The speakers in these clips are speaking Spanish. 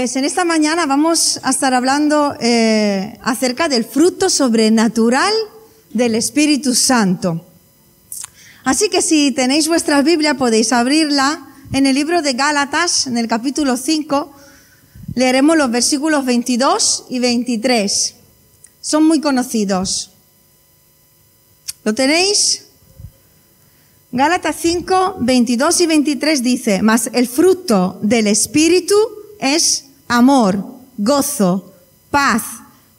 Pues en esta mañana vamos a estar hablando eh, acerca del fruto sobrenatural del Espíritu Santo. Así que si tenéis vuestra Biblia podéis abrirla en el libro de Gálatas, en el capítulo 5, leeremos los versículos 22 y 23. Son muy conocidos. ¿Lo tenéis? Gálatas 5, 22 y 23 dice, mas el fruto del Espíritu es amor, gozo, paz,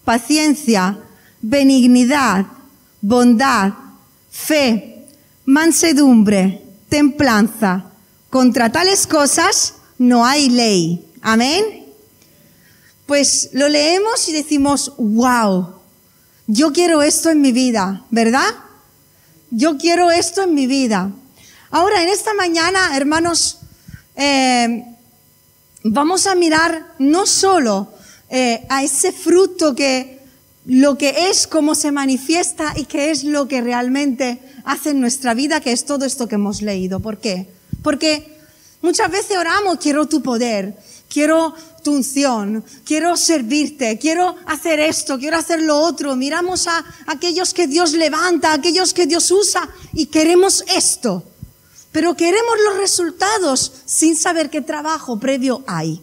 paciencia, benignidad, bondad, fe, mansedumbre, templanza. Contra tales cosas no hay ley. Amén. Pues lo leemos y decimos, wow, yo quiero esto en mi vida, ¿verdad? Yo quiero esto en mi vida. Ahora, en esta mañana, hermanos, eh, vamos a mirar no solo eh, a ese fruto que lo que es, cómo se manifiesta y qué es lo que realmente hace en nuestra vida, que es todo esto que hemos leído. ¿Por qué? Porque muchas veces oramos, quiero tu poder, quiero tu unción, quiero servirte, quiero hacer esto, quiero hacer lo otro. Miramos a aquellos que Dios levanta, a aquellos que Dios usa y queremos esto. Pero queremos los resultados sin saber qué trabajo previo hay.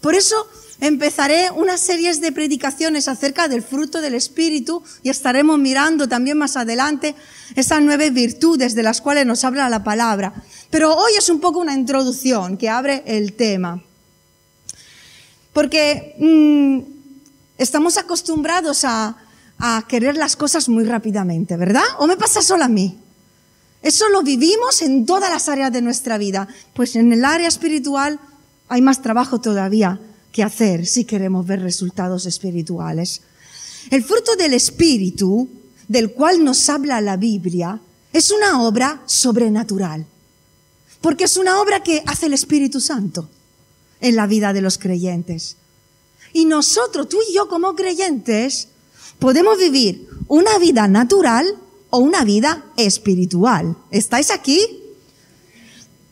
Por eso empezaré unas series de predicaciones acerca del fruto del Espíritu y estaremos mirando también más adelante esas nueve virtudes de las cuales nos habla la palabra. Pero hoy es un poco una introducción que abre el tema. Porque mmm, estamos acostumbrados a, a querer las cosas muy rápidamente, ¿verdad? ¿O me pasa solo a mí? Eso lo vivimos en todas las áreas de nuestra vida. Pues en el área espiritual hay más trabajo todavía que hacer si queremos ver resultados espirituales. El fruto del Espíritu, del cual nos habla la Biblia, es una obra sobrenatural. Porque es una obra que hace el Espíritu Santo en la vida de los creyentes. Y nosotros, tú y yo como creyentes, podemos vivir una vida natural o una vida espiritual. ¿Estáis aquí?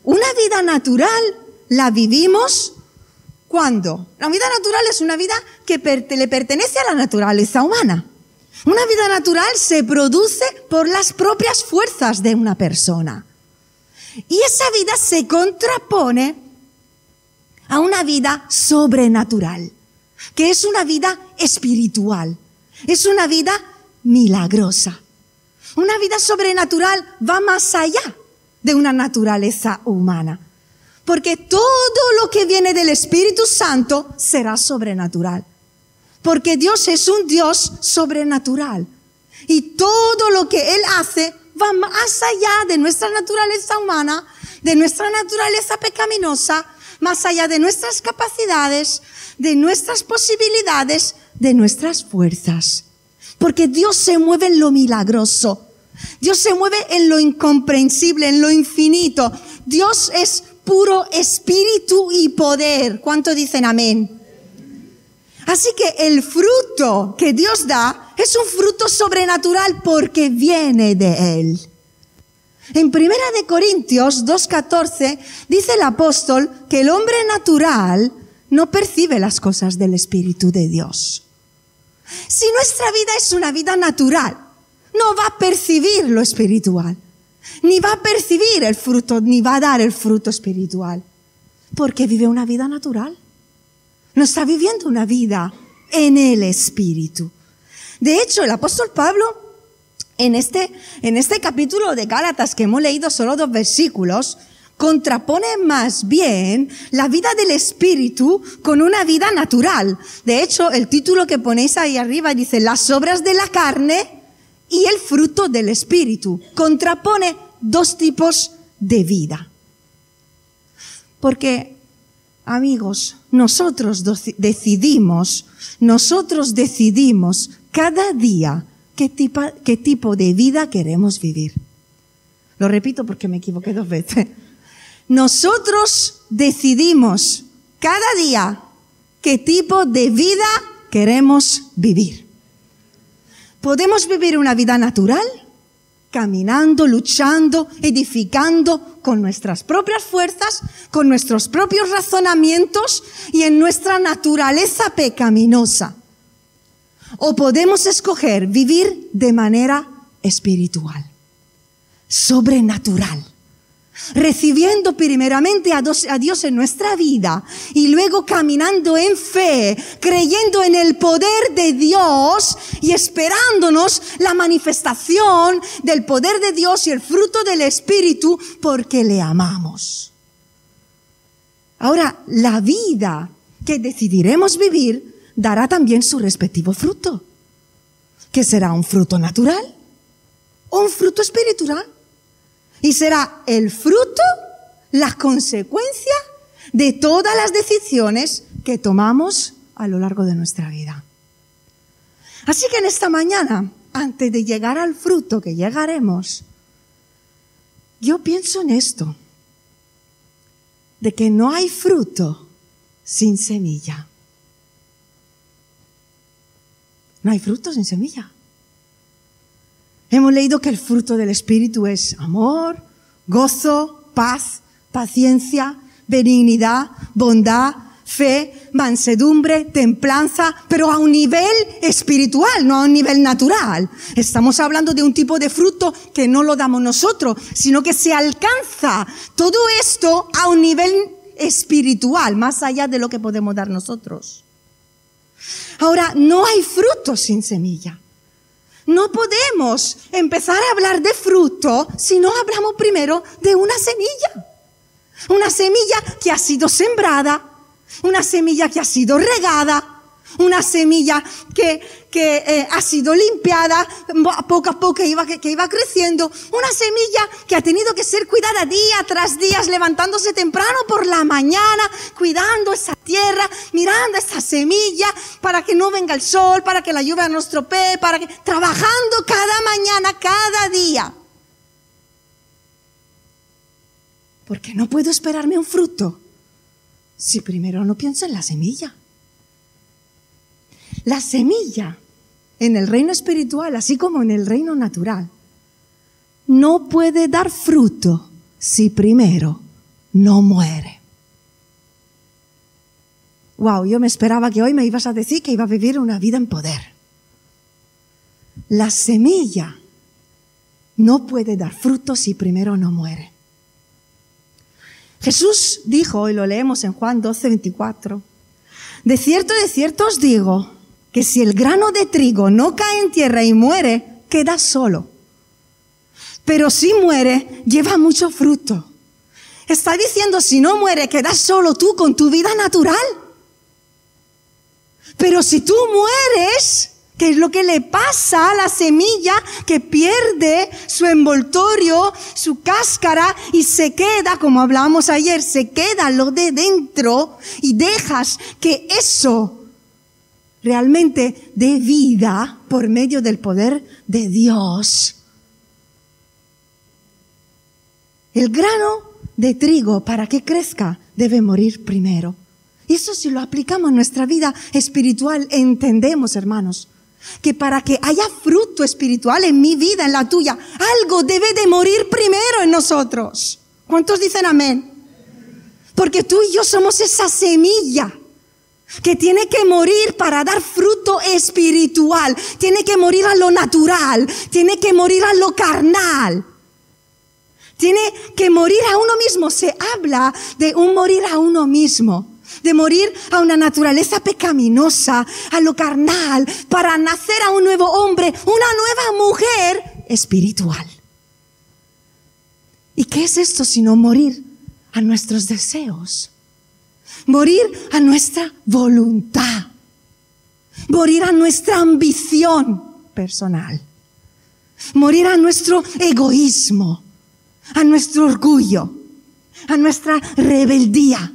Una vida natural la vivimos cuando la vida natural es una vida que le pertenece a la naturaleza humana. Una vida natural se produce por las propias fuerzas de una persona. Y esa vida se contrapone a una vida sobrenatural, que es una vida espiritual, es una vida milagrosa. Una vida sobrenatural va más allá de una naturaleza humana. Porque todo lo que viene del Espíritu Santo será sobrenatural. Porque Dios es un Dios sobrenatural. Y todo lo que Él hace va más allá de nuestra naturaleza humana, de nuestra naturaleza pecaminosa, más allá de nuestras capacidades, de nuestras posibilidades, de nuestras fuerzas. Porque Dios se mueve en lo milagroso. Dios se mueve en lo incomprensible, en lo infinito. Dios es puro espíritu y poder. ¿Cuánto dicen amén? Así que el fruto que Dios da es un fruto sobrenatural porque viene de Él. En Primera de Corintios 2.14 dice el apóstol que el hombre natural no percibe las cosas del Espíritu de Dios. Si nuestra vida es una vida natural, no va a percibir lo espiritual, ni va a percibir el fruto, ni va a dar el fruto espiritual, porque vive una vida natural. No está viviendo una vida en el espíritu. De hecho, el apóstol Pablo, en este, en este capítulo de Gálatas que hemos leído solo dos versículos, contrapone más bien la vida del espíritu con una vida natural. De hecho, el título que ponéis ahí arriba dice, las obras de la carne y el fruto del Espíritu. Contrapone dos tipos de vida. Porque, amigos, nosotros decidimos, nosotros decidimos cada día qué tipo, de vida queremos vivir. Lo repito porque me equivoqué dos veces. Nosotros decidimos cada día qué tipo de vida queremos vivir. ¿Podemos vivir una vida natural caminando, luchando, edificando con nuestras propias fuerzas, con nuestros propios razonamientos y en nuestra naturaleza pecaminosa. O podemos escoger vivir de manera espiritual, sobrenatural recibiendo primeramente a Dios en nuestra vida y luego caminando en fe, creyendo en el poder de Dios y esperándonos la manifestación del poder de Dios y el fruto del Espíritu porque le amamos. Ahora, la vida que decidiremos vivir dará también su respectivo fruto, que será un fruto natural o un fruto espiritual. Y será el fruto, la consecuencia de todas las decisiones que tomamos a lo largo de nuestra vida. Así que en esta mañana, antes de llegar al fruto que llegaremos, yo pienso en esto, de que no hay fruto sin semilla. No hay fruto sin semilla. Hemos leído que el fruto del Espíritu es amor, gozo, paz, paciencia, benignidad, bondad, fe, mansedumbre, templanza, pero a un nivel espiritual, no a un nivel natural. Estamos hablando de un tipo de fruto que no lo damos nosotros, sino que se alcanza todo esto a un nivel espiritual, más allá de lo que podemos dar nosotros. Ahora, no hay fruto sin semilla. No podemos empezar a hablar de fruto si no hablamos primero de una semilla. Una semilla que ha sido sembrada, una semilla que ha sido regada, una semilla que, que eh, ha sido limpiada poco a poco que iba, que, iba creciendo, una semilla que ha tenido que ser cuidada día tras día, levantándose temprano por la mañana, cuidando esa tierra, mirando esa semilla para que no venga el sol, para que la lluvia no estropee, para que trabajando cada mañana, cada día. Porque no puedo esperarme un fruto si primero no pienso en la semilla. La semilla en el reino espiritual, así como en el reino natural, no puede dar fruto si primero no muere. Wow, yo me esperaba que hoy me ibas a decir que iba a vivir una vida en poder. La semilla no puede dar fruto si primero no muere. Jesús dijo, y lo leemos en Juan 12, 24, de cierto, de cierto os digo, que si el grano de trigo no cae en tierra y muere, queda solo. Pero si muere, lleva mucho fruto. Está diciendo, si no muere, quedas solo tú con tu vida natural. Pero si tú mueres, ¿qué es lo que le pasa a la semilla que pierde su envoltorio, su cáscara y se queda, como hablábamos ayer, se queda lo de dentro y dejas que eso realmente de vida por medio del poder de Dios. El grano de trigo, para que crezca, debe morir primero. Eso si lo aplicamos a nuestra vida espiritual, entendemos, hermanos, que para que haya fruto espiritual en mi vida, en la tuya, algo debe de morir primero en nosotros. ¿Cuántos dicen amén? Porque tú y yo somos esa semilla que tiene que morir para dar fruto espiritual, tiene que morir a lo natural, tiene que morir a lo carnal. Tiene que morir a uno mismo. Se habla de un morir a uno mismo, de morir a una naturaleza pecaminosa, a lo carnal, para nacer a un nuevo hombre, una nueva mujer espiritual. ¿Y qué es esto sino morir a nuestros deseos? Morir a nuestra voluntad, morir a nuestra ambición personal, morir a nuestro egoísmo, a nuestro orgullo, a nuestra rebeldía,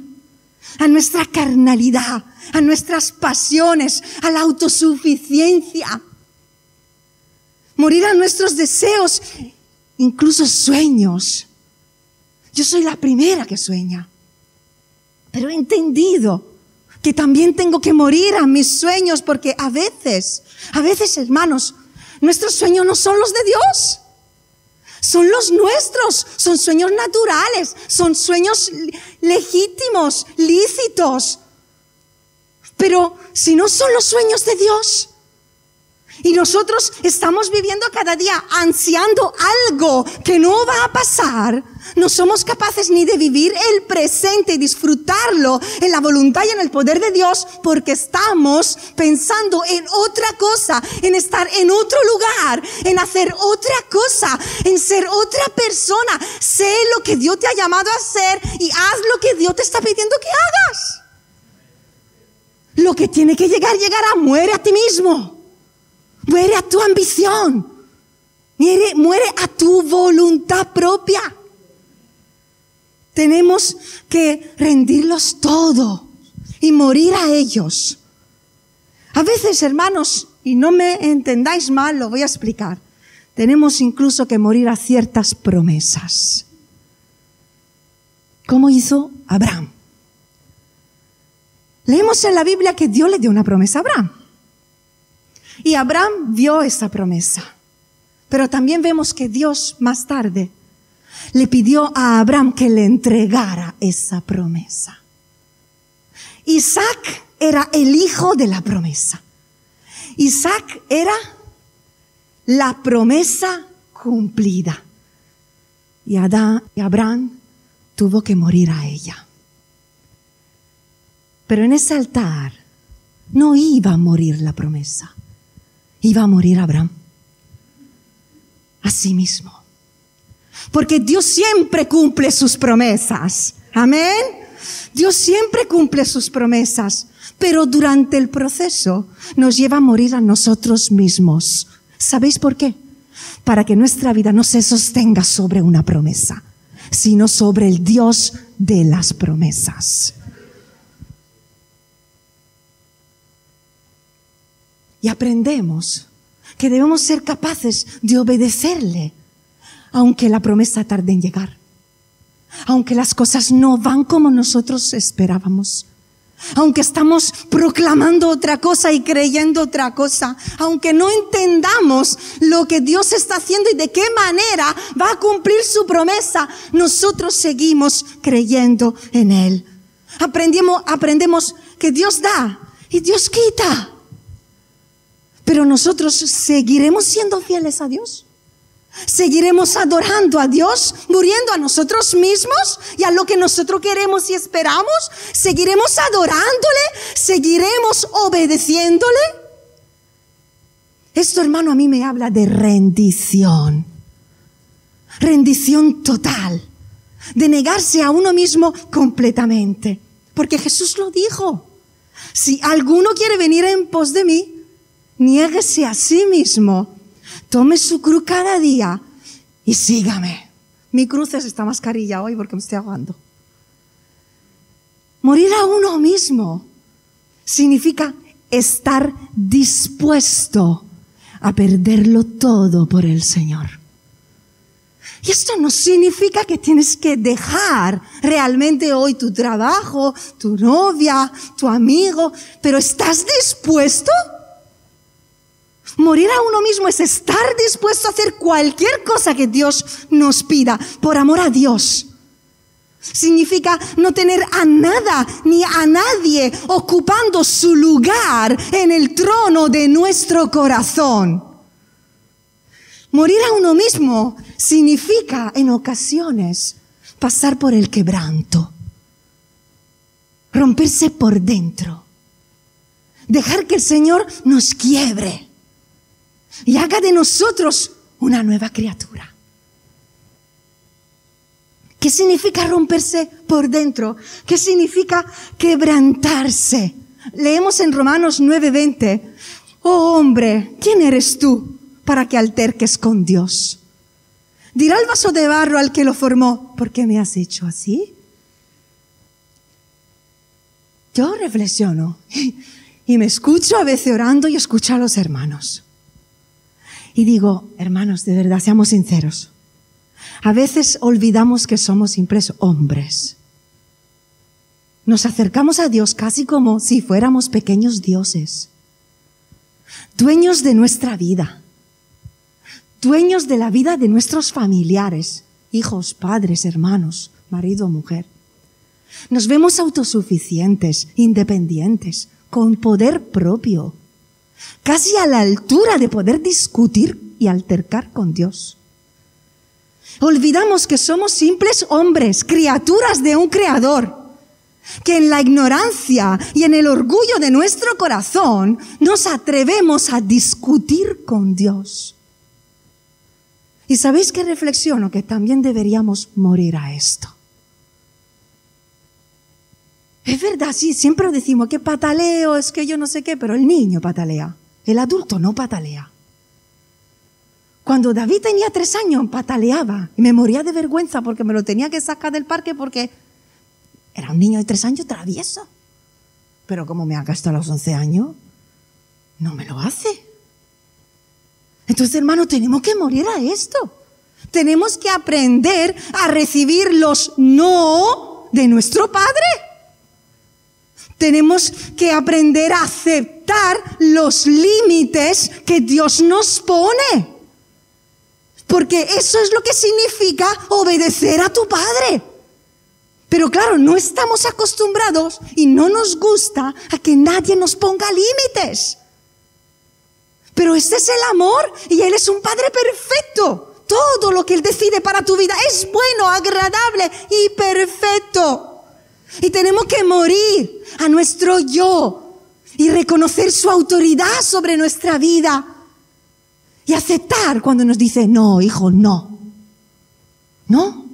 a nuestra carnalidad, a nuestras pasiones, a la autosuficiencia, morir a nuestros deseos, incluso sueños. Yo soy la primera que sueña. Pero he entendido que también tengo que morir a mis sueños porque a veces, a veces hermanos, nuestros sueños no son los de Dios. son los nuestros, son sueños naturales, son sueños legítimos, lícitos. Pero si no son los sueños de Dios, y nosotros estamos viviendo cada día ansiando algo que no va a pasar. No somos capaces ni de vivir el presente y disfrutarlo en la voluntad y en el poder de Dios porque estamos pensando en otra cosa, en estar en otro lugar, en hacer otra cosa, en ser otra persona. Sé lo que Dios te ha llamado a hacer y haz lo que Dios te está pidiendo que hagas. Lo que tiene que llegar, llegará. Muere a ti mismo. Muere a tu ambición. Muere, a tu voluntad propia. Tenemos que rendirlos todo y morir a ellos. A veces, hermanos, y no me entendáis mal, lo voy a explicar. Tenemos incluso que morir a ciertas promesas. ¿Cómo hizo Abraham? Leemos en la Biblia que Dios le dio una promesa a Abraham. Y Abraham vio esa promesa. Pero también vemos que Dios más tarde le pidió a Abraham que le entregara esa promesa. Isaac era el hijo de la promesa. Isaac era la promesa cumplida. Y, Adán, y Abraham tuvo que morir a ella. Pero en ese altar no iba a morir la promesa iba a morir Abraham. Así mismo. Porque Dios siempre cumple sus promesas. Amén. Dios siempre cumple sus promesas. Pero durante el proceso nos lleva a morir a nosotros mismos. ¿Sabéis por qué? Para que nuestra vida no se sostenga sobre una promesa, sino sobre el Dios de las promesas. Y aprendemos que debemos ser capaces de obedecerle, aunque la promesa tarde en llegar, aunque las cosas no van como nosotros esperábamos, aunque estamos proclamando otra cosa y creyendo otra cosa, aunque no entendamos lo que Dios está haciendo y de qué manera va a cumplir su promesa, nosotros seguimos creyendo en Él. Aprendemos, aprendemos que Dios da y Dios quita. Pero nosotros seguiremos siendo fieles a Dios. Seguiremos adorando a Dios, muriendo a nosotros mismos y a lo que nosotros queremos y esperamos. Seguiremos adorándole, seguiremos obedeciéndole. Esto, hermano, a mí me habla de rendición. Rendición total. De negarse a uno mismo completamente. Porque Jesús lo dijo. Si alguno quiere venir en pos de mí, niéguese a sí mismo, tome su cruz cada día y sígame. Mi cruz es esta mascarilla hoy porque me estoy ahogando. Morir a uno mismo significa estar dispuesto a perderlo todo por el Señor. Y esto no significa que tienes que dejar realmente hoy tu trabajo, tu novia, tu amigo, pero ¿estás dispuesto? Morir a uno mismo es estar dispuesto a hacer cualquier cosa que Dios nos pida por amor a Dios. Significa no tener a nada ni a nadie ocupando su lugar en el trono de nuestro corazón. Morir a uno mismo significa en ocasiones pasar por el quebranto, romperse por dentro, dejar que el Señor nos quiebre y haga de nosotros una nueva criatura. ¿Qué significa romperse por dentro? ¿Qué significa quebrantarse? Leemos en Romanos 9:20, oh hombre, ¿quién eres tú para que alterques con Dios? Dirá el vaso de barro al que lo formó, ¿por qué me has hecho así? Yo reflexiono y me escucho a veces orando y escucho a los hermanos. Y digo, hermanos, de verdad, seamos sinceros. A veces olvidamos que somos impresos hombres. Nos acercamos a Dios casi como si fuéramos pequeños dioses, dueños de nuestra vida, dueños de la vida de nuestros familiares, hijos, padres, hermanos, marido, mujer. Nos vemos autosuficientes, independientes, con poder propio, casi a la altura de poder discutir y altercar con Dios. Olvidamos que somos simples hombres, criaturas de un creador, que en la ignorancia y en el orgullo de nuestro corazón nos atrevemos a discutir con Dios. Y sabéis que reflexiono que también deberíamos morir a esto. Es verdad, sí, siempre decimos que pataleo, es que yo no sé qué, pero el niño patalea, el adulto no patalea. Cuando David tenía tres años, pataleaba y me moría de vergüenza porque me lo tenía que sacar del parque porque era un niño de tres años travieso. Pero como me haga hasta los once años, no me lo hace. Entonces, hermano, tenemos que morir a esto. Tenemos que aprender a recibir los no de nuestro Padre. Tenemos que aprender a aceptar los límites que Dios nos pone. Porque eso es lo que significa obedecer a tu Padre. Pero claro, no estamos acostumbrados y no nos gusta a que nadie nos ponga límites. Pero ese es el amor y Él es un Padre perfecto. Todo lo que Él decide para tu vida es bueno, agradable y perfecto. Y tenemos que morir a nuestro yo y reconocer su autoridad sobre nuestra vida. Y aceptar cuando nos dice, no, hijo, no. ¿No?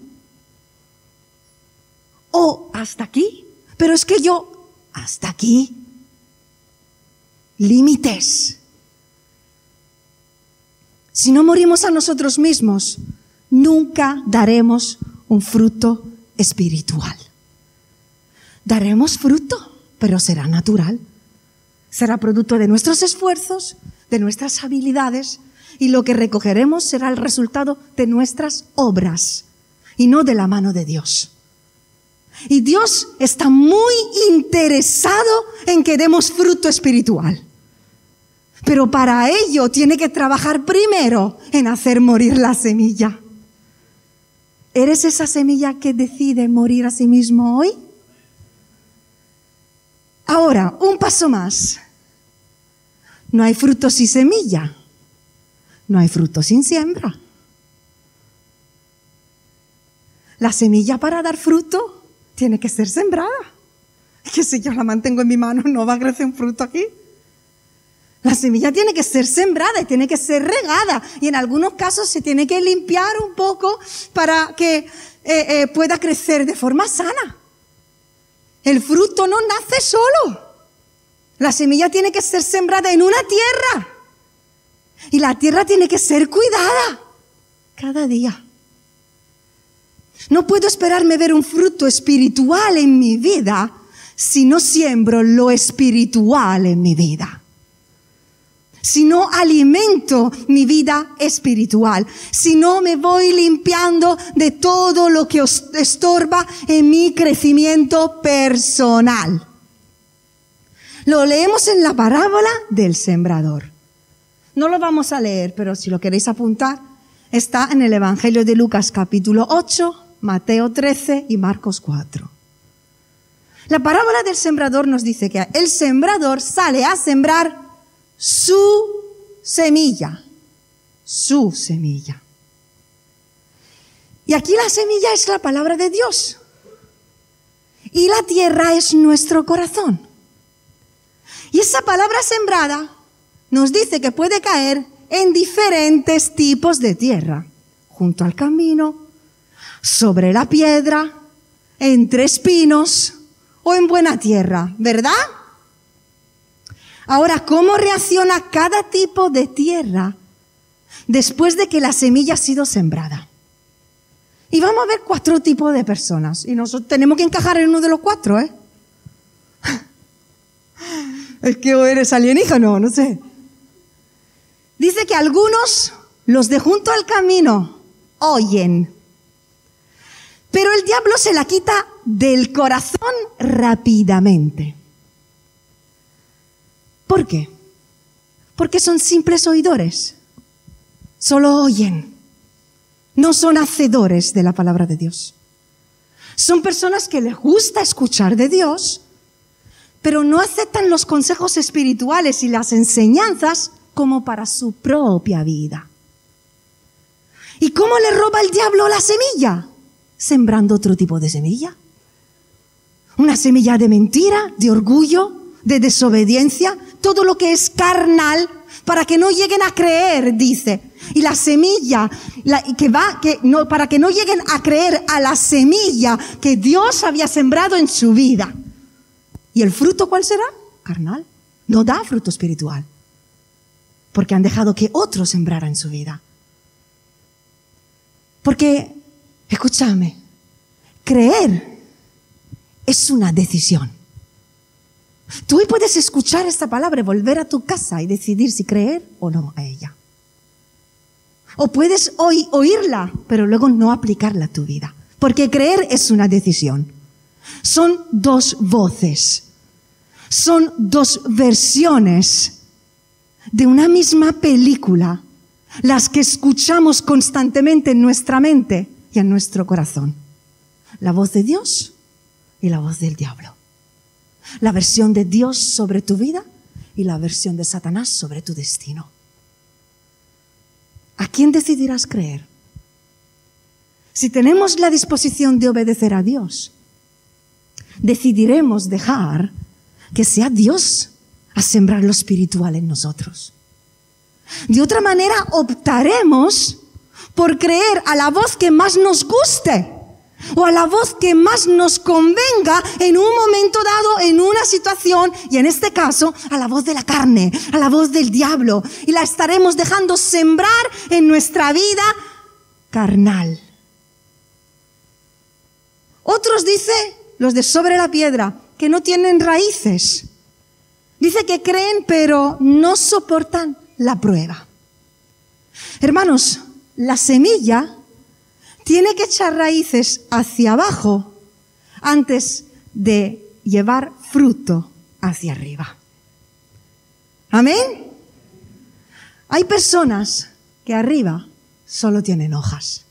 O hasta aquí. Pero es que yo, hasta aquí. Límites. Si no morimos a nosotros mismos, nunca daremos un fruto espiritual. Daremos fruto, pero será natural. Será producto de nuestros esfuerzos, de nuestras habilidades, y lo que recogeremos será el resultado de nuestras obras y no de la mano de Dios. Y Dios está muy interesado en que demos fruto espiritual. Pero para ello tiene que trabajar primero en hacer morir la semilla. ¿Eres esa semilla que decide morir a sí mismo hoy? Ahora, un paso más. No hay fruto sin semilla. No hay fruto sin siembra. La semilla para dar fruto tiene que ser sembrada. Que si yo la mantengo en mi mano no va a crecer un fruto aquí. La semilla tiene que ser sembrada y tiene que ser regada. Y en algunos casos se tiene que limpiar un poco para que eh, eh, pueda crecer de forma sana. El fruto no nace solo. La semilla tiene que ser sembrada en una tierra. Y la tierra tiene que ser cuidada cada día. No puedo esperarme ver un fruto espiritual en mi vida si no siembro lo espiritual en mi vida si no alimento mi vida espiritual, si no me voy limpiando de todo lo que estorba en mi crecimiento personal. Lo leemos en la parábola del sembrador. No lo vamos a leer, pero si lo queréis apuntar, está en el Evangelio de Lucas capítulo 8, Mateo 13 y Marcos 4. La parábola del sembrador nos dice que el sembrador sale a sembrar su semilla, su semilla. Y aquí la semilla es la palabra de Dios. Y la tierra es nuestro corazón. Y esa palabra sembrada nos dice que puede caer en diferentes tipos de tierra. Junto al camino, sobre la piedra, entre espinos o en buena tierra, ¿verdad? Ahora, ¿cómo reacciona cada tipo de tierra después de que la semilla ha sido sembrada? Y vamos a ver cuatro tipos de personas. Y nosotros tenemos que encajar en uno de los cuatro, ¿eh? Es que eres alienígena, no sé. Dice que algunos, los de junto al camino, oyen. Pero el diablo se la quita del corazón rápidamente. ¿Por qué? Porque son simples oidores. solo oyen, no son hacedores de la palabra de Dios. Son personas que les gusta escuchar de Dios, pero no aceptan los consejos espirituales y las enseñanzas como para su propia vida. ¿Y cómo le roba el diablo la semilla? Sembrando otro tipo de semilla. Una semilla de mentira, de orgullo, de desobediencia, todo lo que es carnal, para que no lleguen a creer, dice. Y la semilla que va, que no, para que no lleguen a creer a la semilla que Dios había sembrado en su vida. ¿Y el fruto cuál será? Carnal. No da fruto espiritual. Porque han dejado que otro sembrara en su vida. Porque, escúchame, creer es una decisión. Tú hoy puedes escuchar esta palabra, volver a tu casa y decidir si creer o no a ella. O puedes hoy oírla, pero luego no aplicarla a tu vida. Porque creer es una decisión. Son dos voces. Son dos versiones de una misma película, las que escuchamos constantemente en nuestra mente y en nuestro corazón. La voz de Dios y la voz del diablo. La versión de Dios sobre tu vida y la versión de Satanás sobre tu destino. ¿A quién decidirás creer? Si tenemos la disposición de obedecer a Dios, decidiremos dejar que sea Dios a sembrar lo espiritual en nosotros. De otra manera, optaremos por creer a la voz que más nos guste o a la voz que más nos convenga en un momento dado, situación, y en este caso, a la voz de la carne, a la voz del diablo, y la estaremos dejando sembrar en nuestra vida carnal. Otros dice, los de sobre la piedra, que no tienen raíces. Dice que creen pero no soportan la prueba. Hermanos, la semilla tiene que echar raíces hacia abajo antes de llevar fruto hacia arriba. Amén. Hay personas que arriba solo tienen hojas,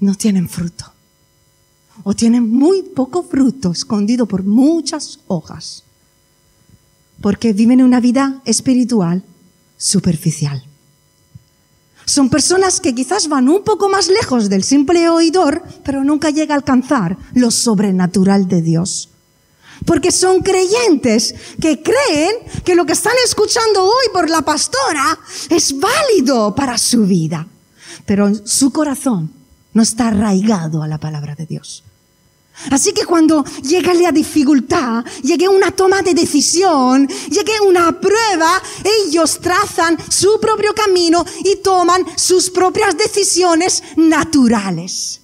no tienen fruto o tienen muy poco fruto escondido por muchas hojas, porque viven una vida espiritual superficial. Son personas que quizás van un poco más lejos del simple oidor, pero nunca llega a alcanzar lo sobrenatural de Dios. Porque son creyentes que creen que lo que están escuchando hoy por la pastora es válido para su vida. Pero su corazón no está arraigado a la palabra de Dios. Así que cuando llega la dificultad, llegue una toma de decisión, llegue una prueba, ellos trazan su propio camino y toman sus propias decisiones naturales.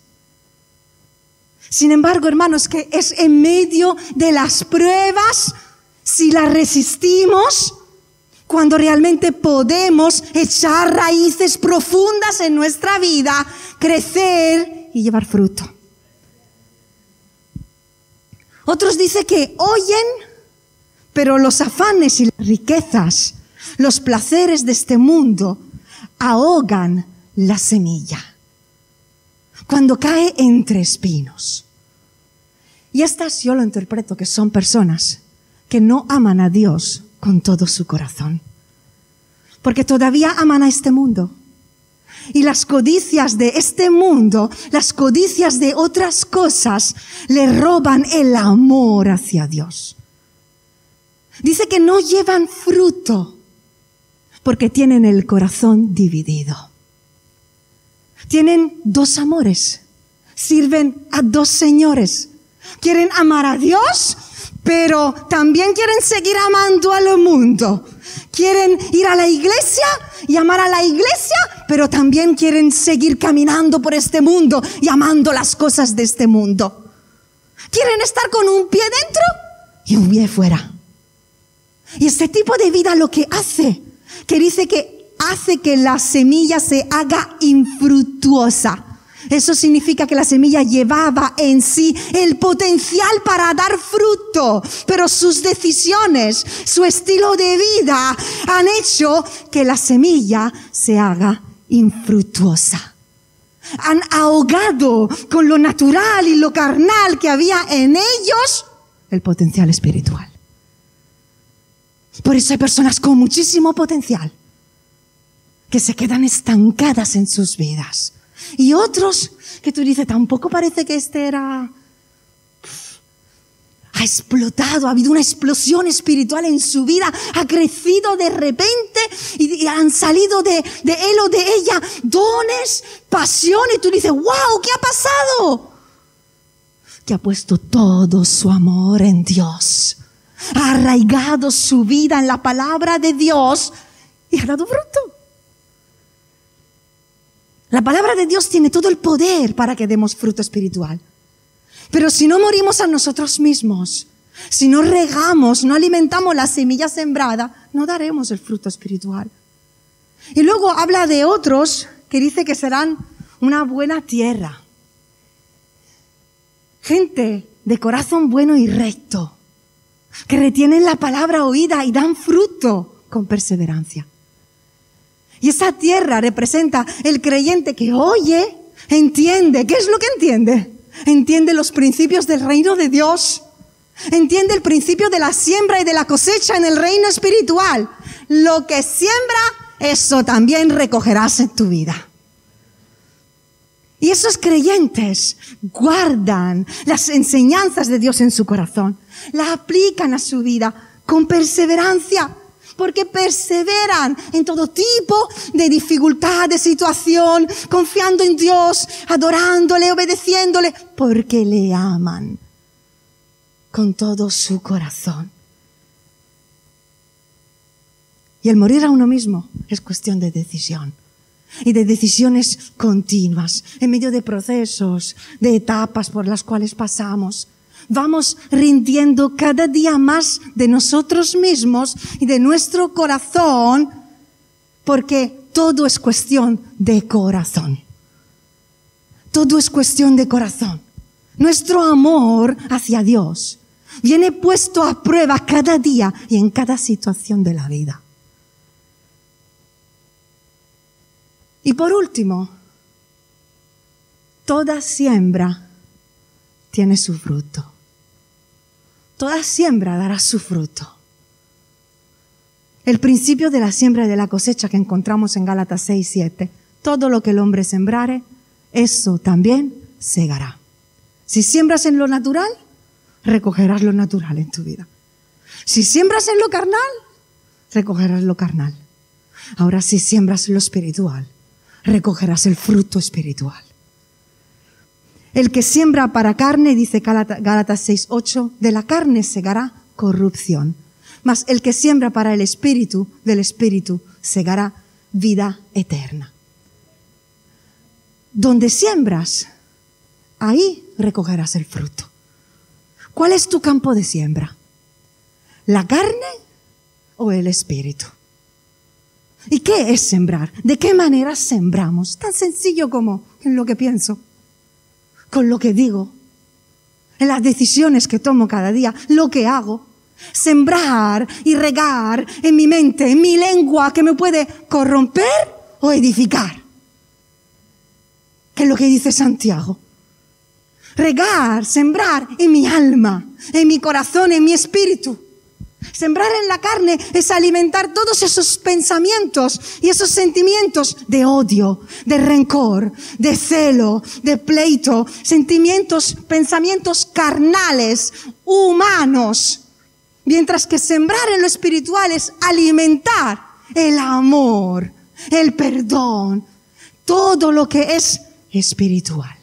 Sin embargo, hermanos, que es en medio de las pruebas, si las resistimos, cuando realmente podemos echar raíces profundas en nuestra vida, crecer y llevar fruto. Otros dicen que oyen, pero los afanes y las riquezas, los placeres de este mundo, ahogan la semilla cuando cae entre espinos. Y estas yo lo interpreto que son personas que no aman a Dios con todo su corazón, porque todavía aman a este mundo y las codicias de este mundo, las codicias de otras cosas, le roban el amor hacia Dios. Dice que no llevan fruto porque tienen el corazón dividido. Tienen dos amores, sirven a dos señores. Quieren amar a Dios, pero también quieren seguir amando al mundo. Quieren ir a la iglesia y amar a la iglesia, pero también quieren seguir caminando por este mundo y amando las cosas de este mundo. Quieren estar con un pie dentro y un pie fuera. Y este tipo de vida lo que hace, que dice que hace que la semilla se haga infructuosa. Eso significa que la semilla llevaba en sí el potencial para dar fruto, pero sus decisiones, su estilo de vida han hecho que la semilla se haga infructuosa. Han ahogado con lo natural y lo carnal que había en ellos el potencial espiritual. Por eso hay personas con muchísimo potencial que se quedan estancadas en sus vidas. Y otros que tú dices, tampoco parece que este era ha explotado, ha habido una explosión espiritual en su vida, ha crecido de repente y, han salido de, de, él o de ella dones, pasión y tú dices, wow, ¿qué ha pasado? Que ha puesto todo su amor en Dios, ha arraigado su vida en la palabra de Dios y ha dado fruto. La palabra de Dios tiene todo el poder para que demos fruto espiritual. Pero si no morimos a nosotros mismos, si no regamos, no alimentamos la semilla sembrada, no daremos el fruto espiritual. Y luego habla de otros que dice que serán una buena tierra. Gente de corazón bueno y recto, que retienen la palabra oída y dan fruto con perseverancia. Y esa tierra representa el creyente que oye, entiende. ¿Qué es lo que entiende? entiende los principios del reino de Dios, entiende el principio de la siembra y de la cosecha en el reino espiritual. Lo que siembra, eso también recogerás en tu vida. Y esos creyentes guardan las enseñanzas de Dios en su corazón, la aplican a su vida con perseverancia porque perseveran en todo tipo de dificultad, de situación, confiando en Dios, adorándole, obedeciéndole, porque le aman con todo su corazón. Y el morir a uno mismo es cuestión de decisión y de decisiones continuas, en medio de procesos, de etapas por las cuales pasamos vamos rindiendo cada día más de nosotros mismos y de nuestro corazón, porque todo es cuestión de corazón. Todo es cuestión de corazón. Nuestro amor hacia Dios viene puesto a prueba cada día y en cada situación de la vida. Y por último, toda siembra tiene su fruto toda siembra dará su fruto. El principio de la siembra y de la cosecha que encontramos en Gálatas 6, 7. Todo lo que el hombre sembrare, eso también segará. Si siembras en lo natural, recogerás lo natural en tu vida. Si siembras en lo carnal, recogerás lo carnal. Ahora si siembras lo espiritual, recogerás el fruto espiritual. El que siembra para carne, dice Gálatas 6, 8, de la carne segará corrupción. Mas el que siembra para el espíritu, del espíritu segará vida eterna. Donde siembras, ahí recogerás el fruto. ¿Cuál es tu campo de siembra? ¿La carne o el espíritu? ¿Y qué es sembrar? ¿De qué manera sembramos? Tan sencillo como en lo que pienso con lo que digo, en las decisiones que tomo cada día, lo que hago. Sembrar y regar en mi mente, en mi lengua, que me puede corromper o edificar. ¿Qué es lo que dice Santiago? Regar, sembrar en mi alma, en mi corazón, en mi espíritu. Sembrar en la carne es alimentar todos esos pensamientos y esos sentimientos de odio, de rencor, de celo, de pleito, sentimientos, pensamientos carnales, humanos. Mientras que sembrar en lo espiritual es alimentar el amor, el perdón, todo lo que es espiritual.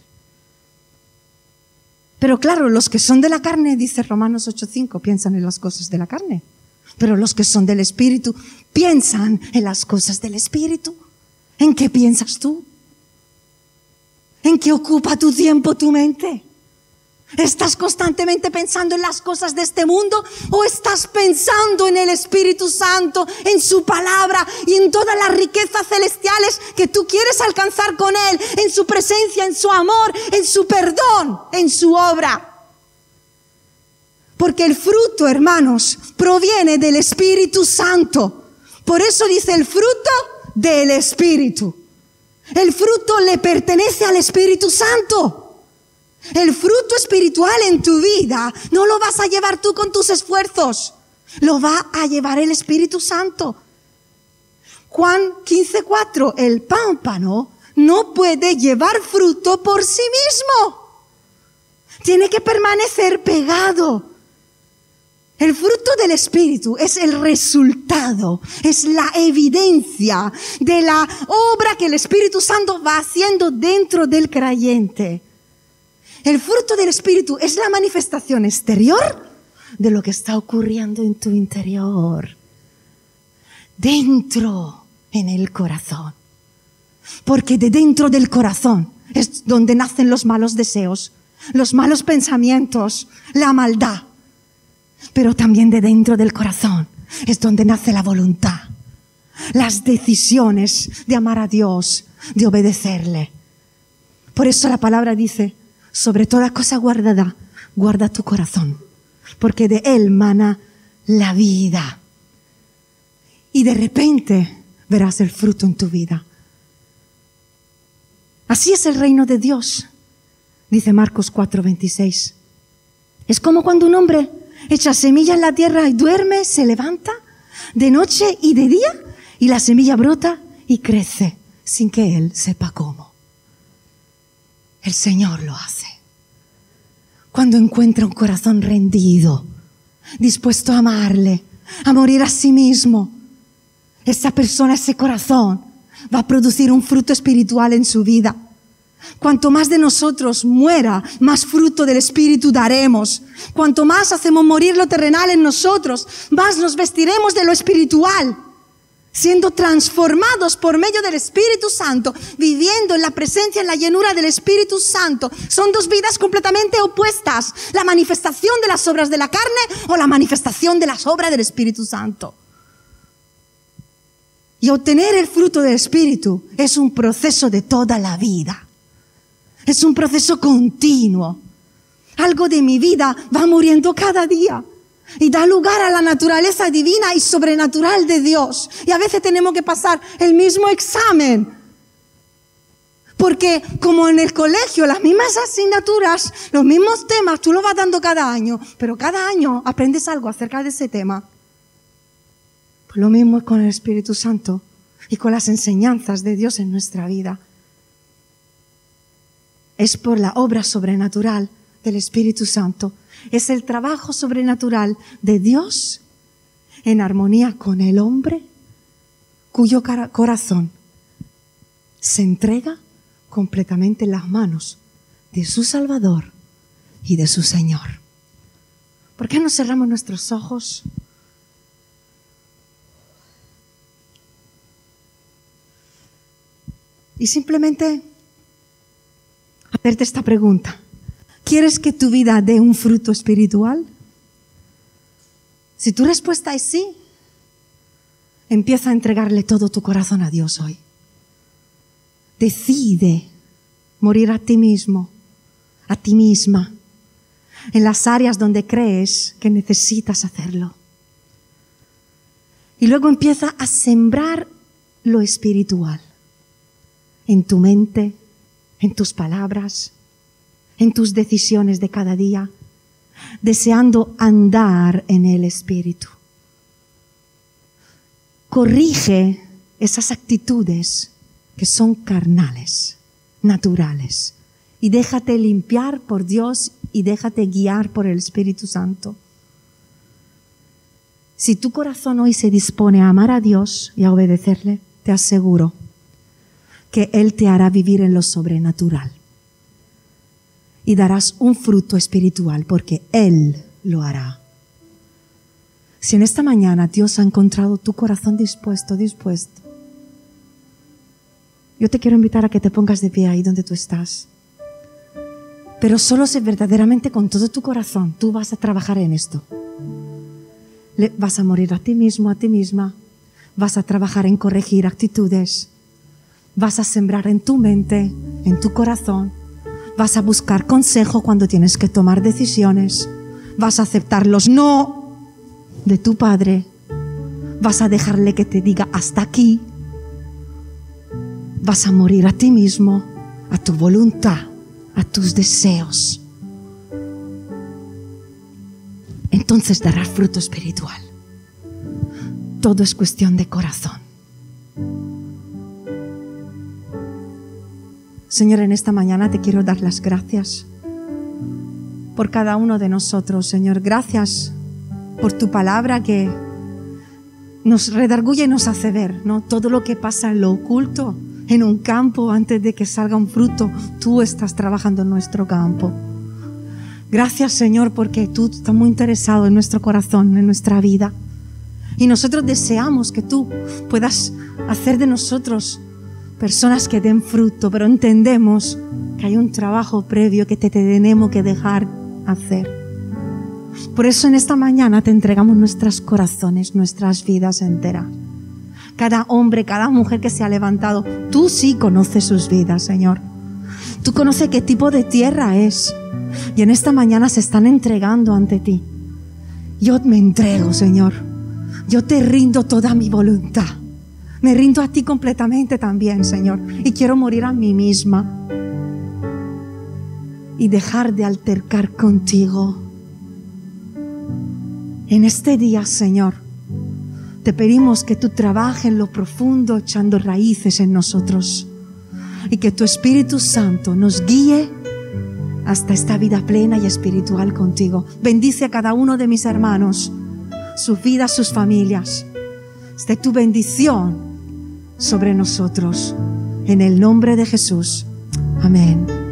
Pero claro, los que son de la carne, dice Romanos 8:5, piensan en las cosas de la carne. Pero los que son del Espíritu piensan en las cosas del Espíritu. ¿En qué piensas tú? ¿En qué ocupa tu tiempo, tu mente? ¿Estás constantemente pensando en las cosas de este mundo o estás pensando en el Espíritu Santo, en su palabra y en todas las riquezas celestiales que tú quieres alcanzar con Él, en su presencia, en su amor, en su perdón, en su obra? Porque el fruto, hermanos, proviene del Espíritu Santo. Por eso dice el fruto del Espíritu. El fruto le pertenece al Espíritu Santo. El fruto espiritual en tu vida no lo vas a llevar tú con tus esfuerzos, lo va a llevar el Espíritu Santo. Juan 15:4, el pámpano no puede llevar fruto por sí mismo. Tiene que permanecer pegado. El fruto del Espíritu es el resultado, es la evidencia de la obra que el Espíritu Santo va haciendo dentro del creyente. El fruto del Espíritu es la manifestación exterior de lo que está ocurriendo en tu interior, dentro, en el corazón. Porque de dentro del corazón es donde nacen los malos deseos, los malos pensamientos, la maldad. Pero también de dentro del corazón es donde nace la voluntad, las decisiones de amar a Dios, de obedecerle. Por eso la palabra dice, sobre toda cosa guardada, guarda tu corazón, porque de él mana la vida. Y de repente verás el fruto en tu vida. Así es el reino de Dios, dice Marcos 4:26. Es como cuando un hombre echa semilla en la tierra y duerme, se levanta de noche y de día y la semilla brota y crece sin que él sepa cómo. El Señor lo hace. Cuando encuentra un corazón rendido, dispuesto a amarle, a morir a sí mismo, esa persona, ese corazón, va a producir un fruto espiritual en su vida. Cuanto más de nosotros muera, más fruto del Espíritu daremos. Cuanto más hacemos morir lo terrenal en nosotros, más nos vestiremos de lo espiritual siendo transformados por medio del Espíritu Santo, viviendo en la presencia, en la llenura del Espíritu Santo. Son dos vidas completamente opuestas. La manifestación de las obras de la carne o la manifestación de las obras del Espíritu Santo. Y obtener el fruto del Espíritu es un proceso de toda la vida. Es un proceso continuo. Algo de mi vida va muriendo cada día y da lugar a la naturaleza divina y sobrenatural de Dios. Y a veces tenemos que pasar el mismo examen. Porque como en el colegio, las mismas asignaturas, los mismos temas, tú lo vas dando cada año, pero cada año aprendes algo acerca de ese tema. Pues lo mismo es con el Espíritu Santo y con las enseñanzas de Dios en nuestra vida. Es por la obra sobrenatural del Espíritu Santo es el trabajo sobrenatural de Dios en armonía con el hombre cuyo corazón se entrega completamente en las manos de su Salvador y de su Señor. ¿Por qué no cerramos nuestros ojos? Y simplemente hacerte esta pregunta. ¿Quieres que tu vida dé un fruto espiritual? Si tu respuesta es sí, empieza a entregarle todo tu corazón a Dios hoy. Decide morir a ti mismo, a ti misma, en las áreas donde crees que necesitas hacerlo. Y luego empieza a sembrar lo espiritual en tu mente, en tus palabras, en tus decisiones de cada día, deseando andar en el Espíritu. Corrige esas actitudes que son carnales, naturales, y déjate limpiar por Dios y déjate guiar por el Espíritu Santo. Si tu corazón hoy se dispone a amar a Dios y a obedecerle, te aseguro que Él te hará vivir en lo sobrenatural y darás un fruto espiritual porque Él lo hará. Si en esta mañana Dios ha encontrado tu corazón dispuesto, dispuesto, yo te quiero invitar a que te pongas de pie ahí donde tú estás. Pero solo si verdaderamente con todo tu corazón tú vas a trabajar en esto. Vas a morir a ti mismo, a ti misma. Vas a trabajar en corregir actitudes. Vas a sembrar en tu mente, en tu corazón, Vas a buscar consejo cuando tienes que tomar decisiones. Vas a aceptar los no de tu padre. Vas a dejarle que te diga hasta aquí. vas a morir a ti mismo, a tu voluntad, a tus deseos. Entonces darás fruto espiritual. Todo es cuestión de corazón. Señor, en esta mañana te quiero dar las gracias por cada uno de nosotros, Señor. Gracias por tu palabra que nos redarguye y nos hace ver, ¿no? Todo lo que pasa en lo oculto, en un campo, antes de que salga un fruto, tú estás trabajando en nuestro campo. Gracias, Señor, porque tú estás muy interesado en nuestro corazón, en nuestra vida. Y nosotros deseamos que tú puedas hacer de nosotros personas que den fruto, pero entendemos que hay un trabajo previo que te tenemos que dejar hacer. Por eso en esta mañana te entregamos nuestros corazones, nuestras vidas enteras. Cada hombre, cada mujer que se ha levantado, tú sí conoces sus vidas, Señor. Tú conoces qué tipo de tierra es. Y en esta mañana se están entregando ante ti. Yo me entrego, Señor. Yo te rindo toda mi voluntad. Me rindo a ti completamente también, Señor. Y quiero morir a mí misma. Y dejar de altercar contigo. En este día, Señor, te pedimos que tú trabajes en lo profundo, echando raíces en nosotros. Y que tu Espíritu Santo nos guíe hasta esta vida plena y espiritual contigo. Bendice a cada uno de mis hermanos, sus vidas, sus familias. Esté tu bendición sobre nosotros. En el nombre de Jesús. Amén.